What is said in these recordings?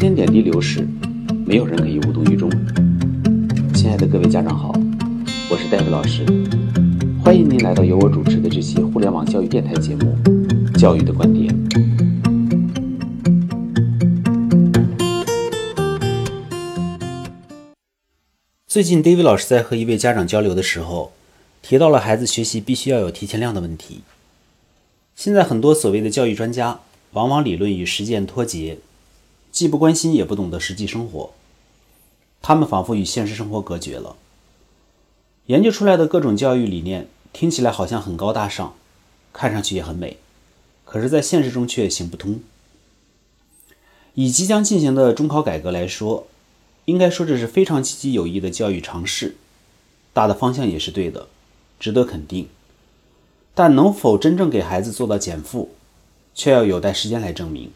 间点滴流逝，没有人可以无动于衷。亲爱的各位家长好，我是戴维老师，欢迎您来到由我主持的这期互联网教育电台节目《教育的观点》。最近，David 老师在和一位家长交流的时候，提到了孩子学习必须要有提前量的问题。现在很多所谓的教育专家，往往理论与实践脱节，既不关心也不懂得实际生活，他们仿佛与现实生活隔绝了。研究出来的各种教育理念听起来好像很高大上，看上去也很美，可是，在现实中却行不通。以即将进行的中考改革来说，应该说这是非常积极有益的教育尝试，大的方向也是对的，值得肯定。但能否真正给孩子做到减负，却要有待时间来证明。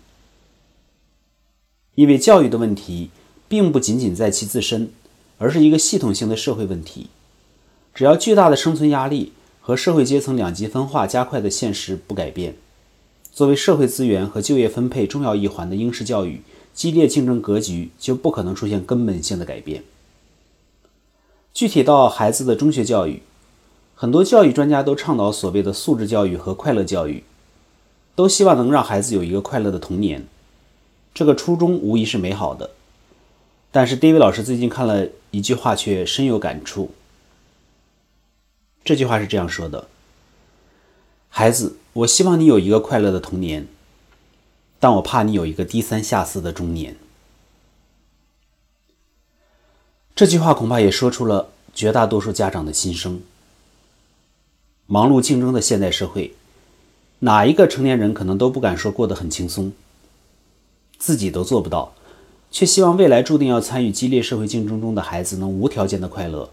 因为教育的问题并不仅仅在其自身，而是一个系统性的社会问题。只要巨大的生存压力和社会阶层两极分化加快的现实不改变，作为社会资源和就业分配重要一环的应试教育激烈竞争格局就不可能出现根本性的改变。具体到孩子的中学教育。很多教育专家都倡导所谓的素质教育和快乐教育，都希望能让孩子有一个快乐的童年。这个初衷无疑是美好的，但是 David 老师最近看了一句话，却深有感触。这句话是这样说的：“孩子，我希望你有一个快乐的童年，但我怕你有一个低三下四的中年。”这句话恐怕也说出了绝大多数家长的心声。忙碌竞争的现代社会，哪一个成年人可能都不敢说过得很轻松，自己都做不到，却希望未来注定要参与激烈社会竞争中的孩子能无条件的快乐，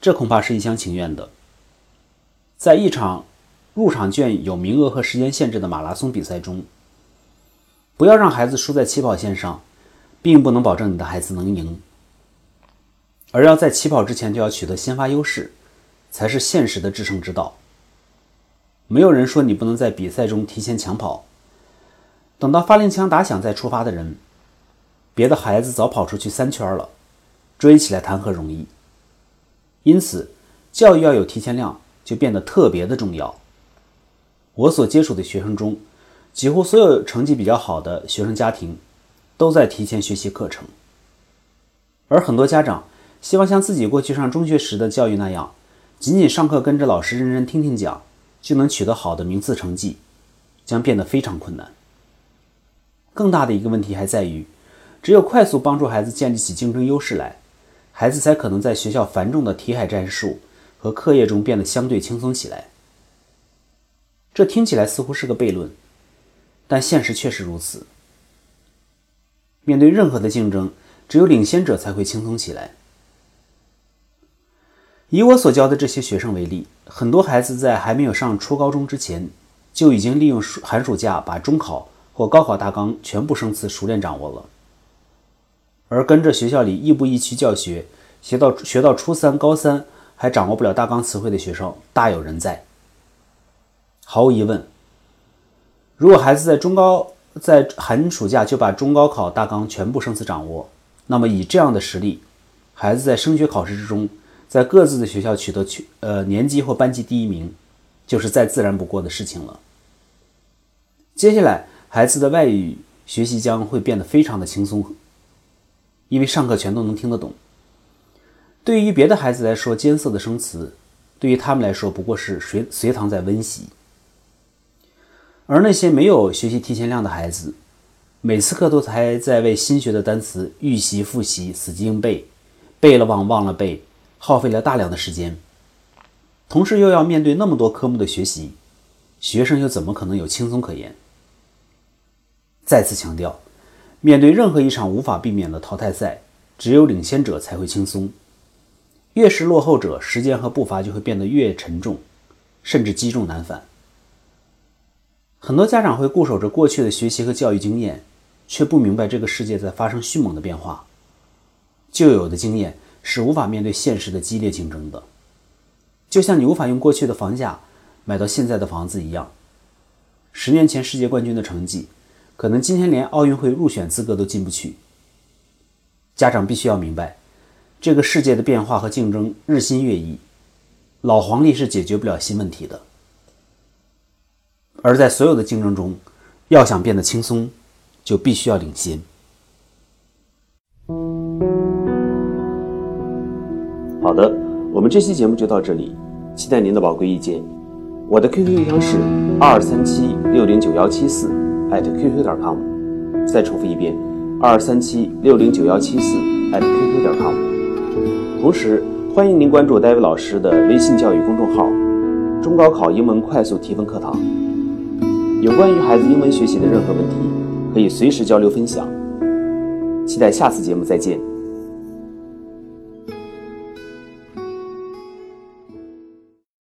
这恐怕是一厢情愿的。在一场入场券有名额和时间限制的马拉松比赛中，不要让孩子输在起跑线上，并不能保证你的孩子能赢，而要在起跑之前就要取得先发优势。才是现实的制胜之道。没有人说你不能在比赛中提前抢跑，等到发令枪打响再出发的人，别的孩子早跑出去三圈了，追起来谈何容易？因此，教育要有提前量，就变得特别的重要。我所接触的学生中，几乎所有成绩比较好的学生家庭，都在提前学习课程，而很多家长希望像自己过去上中学时的教育那样。仅仅上课跟着老师认真听听讲，就能取得好的名次成绩，将变得非常困难。更大的一个问题还在于，只有快速帮助孩子建立起竞争优势来，孩子才可能在学校繁重的题海战术和课业中变得相对轻松起来。这听起来似乎是个悖论，但现实确实如此。面对任何的竞争，只有领先者才会轻松起来。以我所教的这些学生为例，很多孩子在还没有上初高中之前，就已经利用寒暑假把中考或高考大纲全部生词熟练掌握了。而跟着学校里亦步亦趋教学，学到学到初三、高三还掌握不了大纲词汇的学生大有人在。毫无疑问，如果孩子在中高在寒暑假就把中高考大纲全部生词掌握，那么以这样的实力，孩子在升学考试之中。在各自的学校取得去呃年级或班级第一名，就是再自然不过的事情了。接下来，孩子的外语学习将会变得非常的轻松，因为上课全都能听得懂。对于别的孩子来说，艰涩的生词，对于他们来说不过是随随堂在温习。而那些没有学习提前量的孩子，每次课都还在为新学的单词预习复习，死记硬背，背了忘，忘了背。耗费了大量的时间，同时又要面对那么多科目的学习，学生又怎么可能有轻松可言？再次强调，面对任何一场无法避免的淘汰赛，只有领先者才会轻松。越是落后者，时间和步伐就会变得越沉重，甚至积重难返。很多家长会固守着过去的学习和教育经验，却不明白这个世界在发生迅猛的变化，旧有的经验。是无法面对现实的激烈竞争的，就像你无法用过去的房价买到现在的房子一样。十年前世界冠军的成绩，可能今天连奥运会入选资格都进不去。家长必须要明白，这个世界的变化和竞争日新月异，老黄历是解决不了新问题的。而在所有的竞争中，要想变得轻松，就必须要领先。好的，我们这期节目就到这里，期待您的宝贵意见。我的 QQ 邮箱是二三七六零九幺七四 at QQ 点 com。再重复一遍，二三七六零九幺七四 at QQ 点 com。同时，欢迎您关注戴维老师的微信教育公众号“中高考英文快速提分课堂”。有关于孩子英文学习的任何问题，可以随时交流分享。期待下次节目再见。